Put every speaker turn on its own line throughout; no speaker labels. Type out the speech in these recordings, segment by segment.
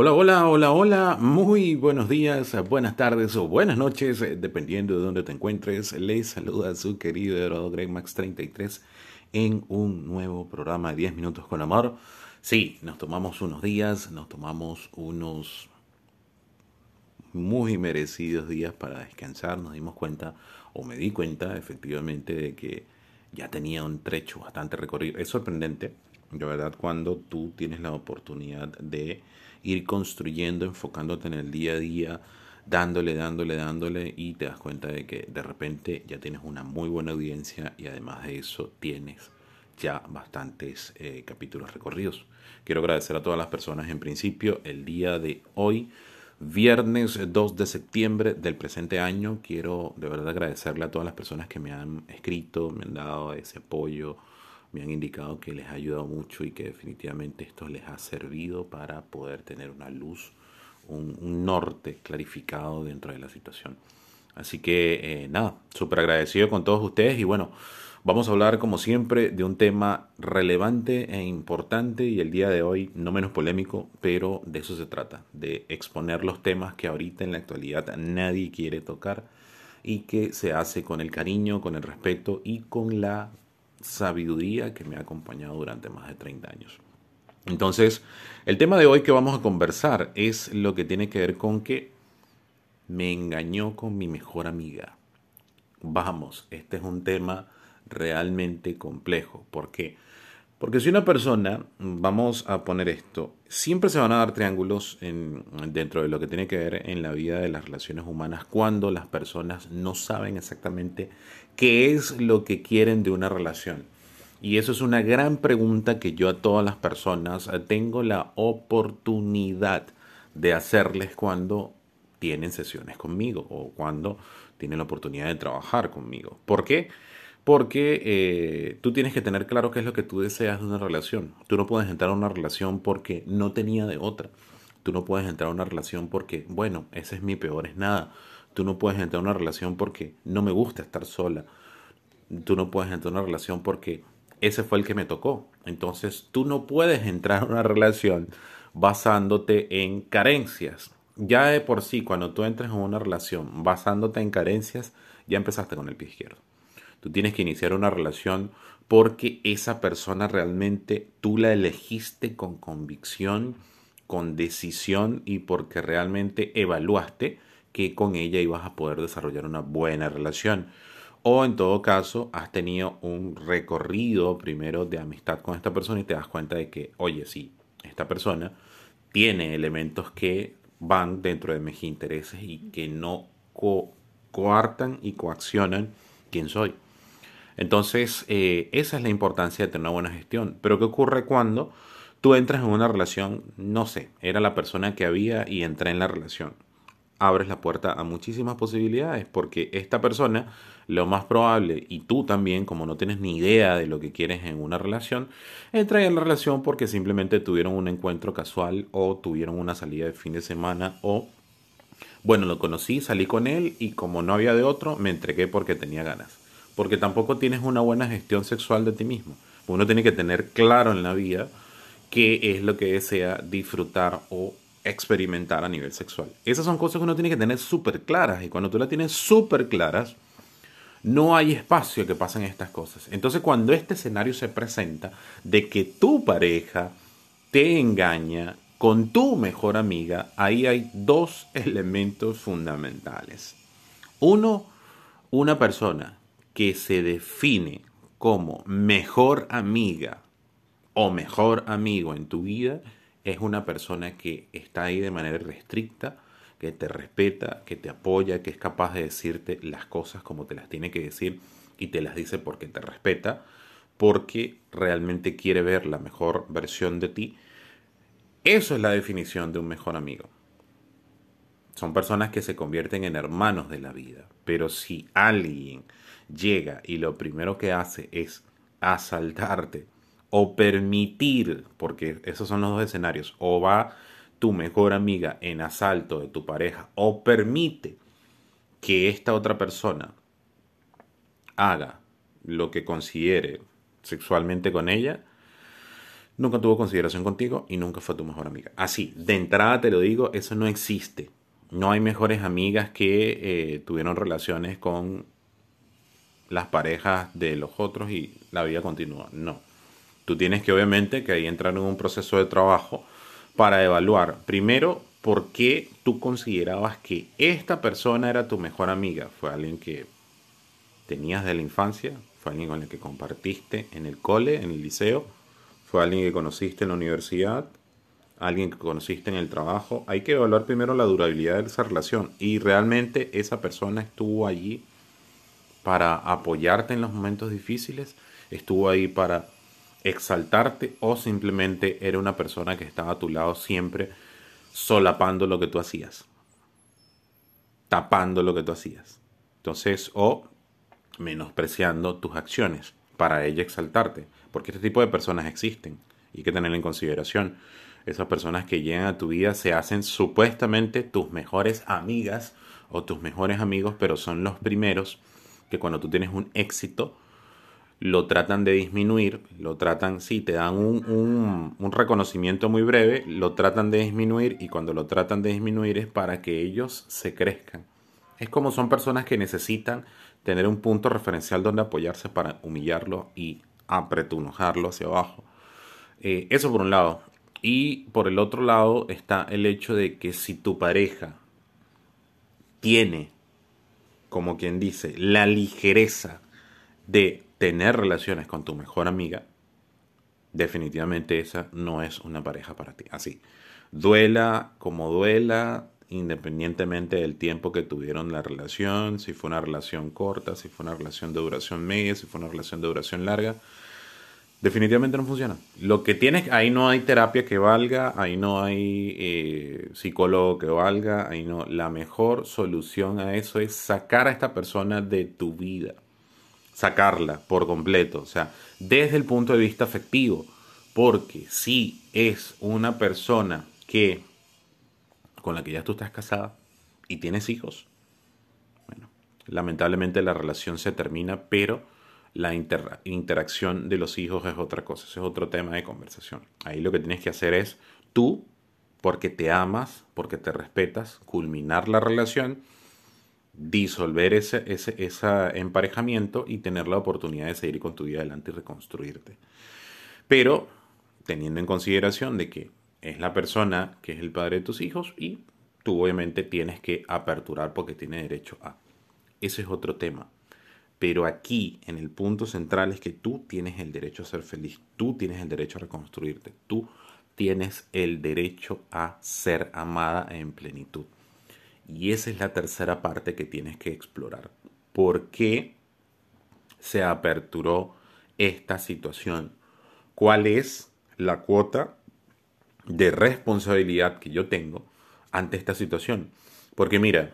Hola, hola, hola, hola, muy buenos días, buenas tardes o buenas noches, eh, dependiendo de dónde te encuentres. Les saluda su querido Eduardo Greg Max 33 en un nuevo programa de 10 minutos con amor. Sí, nos tomamos unos días, nos tomamos unos muy merecidos días para descansar, nos dimos cuenta, o me di cuenta efectivamente de que ya tenía un trecho bastante recorrido. Es sorprendente, de verdad, cuando tú tienes la oportunidad de ir construyendo, enfocándote en el día a día, dándole, dándole, dándole y te das cuenta de que de repente ya tienes una muy buena audiencia y además de eso tienes ya bastantes eh, capítulos recorridos. Quiero agradecer a todas las personas en principio el día de hoy. Viernes 2 de septiembre del presente año, quiero de verdad agradecerle a todas las personas que me han escrito, me han dado ese apoyo, me han indicado que les ha ayudado mucho y que definitivamente esto les ha servido para poder tener una luz, un, norte clarificado dentro de la situación. Así que eh, nada, súper agradecido con todos ustedes y bueno, vamos a hablar como siempre de un tema relevante e importante y el día de hoy no menos polémico, pero de eso se trata, de exponer los temas que ahorita en la actualidad nadie quiere tocar y que se hace con el cariño, con el respeto y con la sabiduría que me ha acompañado durante más de 30 años. Entonces, el tema de hoy que vamos a conversar es lo que tiene que ver con que me engañó con mi mejor amiga. Vamos, este es un tema realmente complejo. ¿Por qué? Porque si una persona, vamos a poner esto, siempre se van a dar triángulos en, dentro de lo que tiene que ver en la vida de las relaciones humanas cuando las personas no saben exactamente qué es lo que quieren de una relación. Y eso es una gran pregunta que yo a todas las personas tengo la oportunidad de hacerles cuando tienen sesiones conmigo o cuando tienen la oportunidad de trabajar conmigo. ¿Por qué? Porque eh, tú tienes que tener claro qué es lo que tú deseas de una relación. Tú no puedes entrar a una relación porque no tenía de otra. Tú no puedes entrar a una relación porque, bueno, ese es mi peor es nada. Tú no puedes entrar a una relación porque no me gusta estar sola. Tú no puedes entrar a una relación porque ese fue el que me tocó. Entonces tú no puedes entrar a una relación basándote en carencias. Ya de por sí, cuando tú entras en una relación basándote en carencias, ya empezaste con el pie izquierdo. Tú tienes que iniciar una relación porque esa persona realmente tú la elegiste con convicción, con decisión y porque realmente evaluaste que con ella ibas a poder desarrollar una buena relación. O en todo caso, has tenido un recorrido primero de amistad con esta persona y te das cuenta de que, oye, sí, esta persona tiene elementos que van dentro de mis intereses y que no coartan y coaccionan quién soy. Entonces, eh, esa es la importancia de tener una buena gestión. Pero ¿qué ocurre cuando tú entras en una relación? No sé, era la persona que había y entré en la relación. Abres la puerta a muchísimas posibilidades porque esta persona, lo más probable, y tú también, como no tienes ni idea de lo que quieres en una relación, entra en la relación porque simplemente tuvieron un encuentro casual o tuvieron una salida de fin de semana o bueno, lo conocí, salí con él y como no había de otro, me entregué porque tenía ganas porque tampoco tienes una buena gestión sexual de ti mismo. Uno tiene que tener claro en la vida qué es lo que desea disfrutar o experimentar a nivel sexual. Esas son cosas que uno tiene que tener súper claras y cuando tú las tienes súper claras, no hay espacio que pasen estas cosas. Entonces cuando este escenario se presenta de que tu pareja te engaña con tu mejor amiga, ahí hay dos elementos fundamentales. Uno, una persona que se define como mejor amiga o mejor amigo en tu vida es una persona que está ahí de manera restricta, que te respeta, que te apoya, que es capaz de decirte las cosas como te las tiene que decir y te las dice porque te respeta, porque realmente quiere ver la mejor versión de ti. Eso es la definición de un mejor amigo. Son personas que se convierten en hermanos de la vida. Pero si alguien llega y lo primero que hace es asaltarte o permitir, porque esos son los dos escenarios, o va tu mejor amiga en asalto de tu pareja o permite que esta otra persona haga lo que considere sexualmente con ella, nunca tuvo consideración contigo y nunca fue tu mejor amiga. Así, de entrada te lo digo, eso no existe. No hay mejores amigas que eh, tuvieron relaciones con las parejas de los otros y la vida continúa. No. Tú tienes que obviamente que ahí entrar en un proceso de trabajo para evaluar primero por qué tú considerabas que esta persona era tu mejor amiga. Fue alguien que tenías de la infancia, fue alguien con el que compartiste en el cole, en el liceo, fue alguien que conociste en la universidad, alguien que conociste en el trabajo. Hay que evaluar primero la durabilidad de esa relación y realmente esa persona estuvo allí para apoyarte en los momentos difíciles, estuvo ahí para exaltarte o simplemente era una persona que estaba a tu lado siempre solapando lo que tú hacías, tapando lo que tú hacías. Entonces, o menospreciando tus acciones para ella exaltarte, porque este tipo de personas existen y hay que tenerlo en consideración. Esas personas que llegan a tu vida se hacen supuestamente tus mejores amigas o tus mejores amigos, pero son los primeros que cuando tú tienes un éxito, lo tratan de disminuir, lo tratan, sí, te dan un, un, reconocimiento muy breve, lo tratan de disminuir y cuando lo tratan de disminuir es para que ellos se crezcan. Es como son personas que necesitan tener un punto referencial donde apoyarse para humillarlo y apretunojarlo hacia abajo. Eh, eso por un lado. Y por el otro lado está el hecho de que si tu pareja tiene, como quien dice, la ligereza de tener relaciones con tu mejor amiga, definitivamente esa no es una pareja para ti. Así, duela como duela, independientemente del tiempo que tuvieron la relación, si fue una relación corta, si fue una relación de duración media, si fue una relación de duración larga, definitivamente no funciona. Lo que tienes, ahí no hay terapia que valga, ahí no hay eh, psicólogo que valga, ahí no. La mejor solución a eso es sacar a esta persona de tu vida, sacarla por completo, o sea, desde el punto de vista afectivo, porque si es una persona que con la que ya tú estás casada y tienes hijos, bueno, lamentablemente la relación se termina, pero la interacción de los hijos es otra cosa, ese es otro tema de conversación. Ahí lo que tienes que hacer es tú, porque te amas, porque te respetas, culminar la relación, disolver ese, ese, ese emparejamiento y tener la oportunidad de seguir con tu vida adelante y reconstruirte. Pero teniendo en consideración de que es la persona que es el padre de tus hijos y tú obviamente tienes que aperturar porque tiene derecho a. Ese es otro tema. Pero aquí, en el punto central, es que tú tienes el derecho a ser feliz, tú tienes el derecho a reconstruirte, tú tienes el derecho a ser amada en plenitud. Y esa es la tercera parte que tienes que explorar. ¿Por qué se aperturó esta situación? ¿Cuál es la cuota de responsabilidad que yo tengo ante esta situación. Porque mira,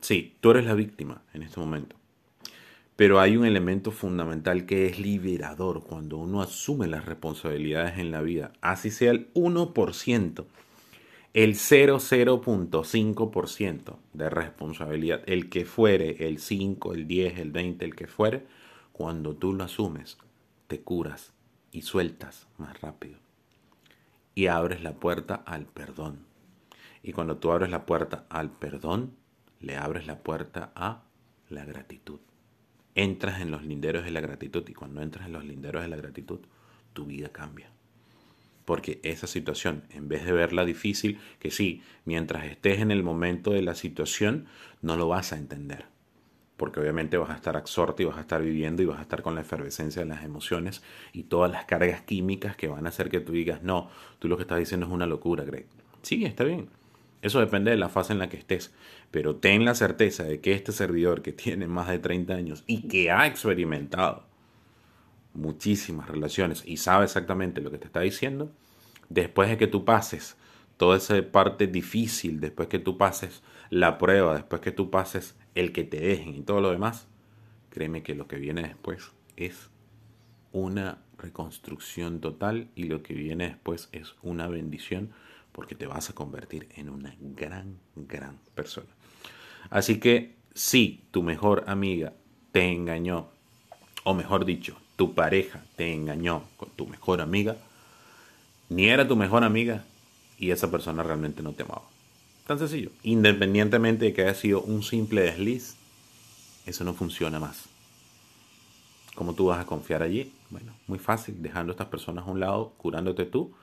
sí, tú eres la víctima en este momento. Pero hay un elemento fundamental que es liberador cuando uno asume las responsabilidades en la vida. Así sea el 1%, el 0,0.5% de responsabilidad, el que fuere, el 5, el 10, el 20, el que fuere, cuando tú lo asumes, te curas y sueltas más rápido y abres la puerta al perdón. Y cuando tú abres la puerta al perdón, le abres la puerta a la gratitud. Entras en los linderos de la gratitud y cuando entras en los linderos de la gratitud, tu vida cambia. Porque esa situación, en vez de verla difícil, que sí, mientras estés en el momento de la situación, no lo vas a entender porque obviamente vas a estar absorto y vas a estar viviendo y vas a estar con la efervescencia de las emociones y todas las cargas químicas que van a hacer que tú digas, no, tú lo que estás diciendo es una locura, Greg. Sí, está bien. Eso depende de la fase en la que estés. Pero ten la certeza de que este servidor que tiene más de 30 años y que ha experimentado muchísimas relaciones y sabe exactamente lo que te está diciendo, después de que tú pases toda esa parte difícil, después que tú pases la prueba, después que tú pases el que te dejen y todo lo demás, créeme que lo que viene después es una reconstrucción total y lo que viene después es una bendición porque te vas a convertir en una gran, gran persona. Así que si tu mejor amiga te engañó, o mejor dicho, tu pareja te engañó con tu mejor amiga, ni era tu mejor amiga y esa persona realmente no te amaba. Tan sencillo. Independientemente de que haya sido un simple desliz, eso no funciona más. ¿Cómo tú vas a confiar allí? Bueno, muy fácil, dejando a estas personas a un lado, curándote tú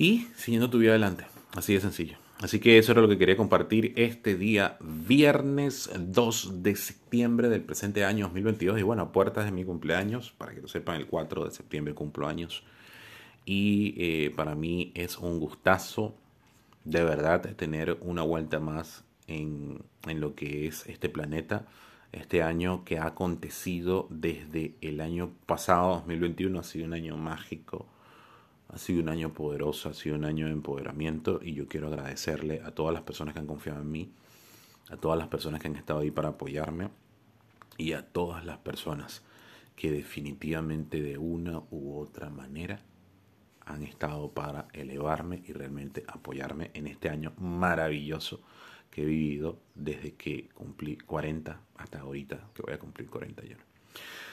y siguiendo tu vida adelante. Así de sencillo. Así que eso era lo que quería compartir este día, viernes 2 de septiembre del presente año 2022. Y bueno, puertas de mi cumpleaños, para que lo sepan, el 4 de septiembre cumplo años. Y eh, para mí es un gustazo, de verdad, tener una vuelta más en, en lo que es este planeta. Este año que ha acontecido desde el año pasado, 2021, ha sido un año mágico ha sido un año poderoso, ha sido un año de empoderamiento y yo quiero agradecerle a todas las personas que han confiado en mí, a todas las personas que han estado ahí para apoyarme y a todas las personas que definitivamente de una u otra manera han estado para elevarme y realmente apoyarme en este año maravilloso que he vivido desde que cumplí 40 hasta ahorita que voy a cumplir 41.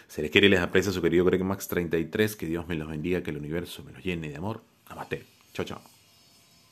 Se les quiere y les aprecia su querido Greg Max 33. Que Dios me los bendiga, que el universo me los llene de amor. Amate. Chao, chao.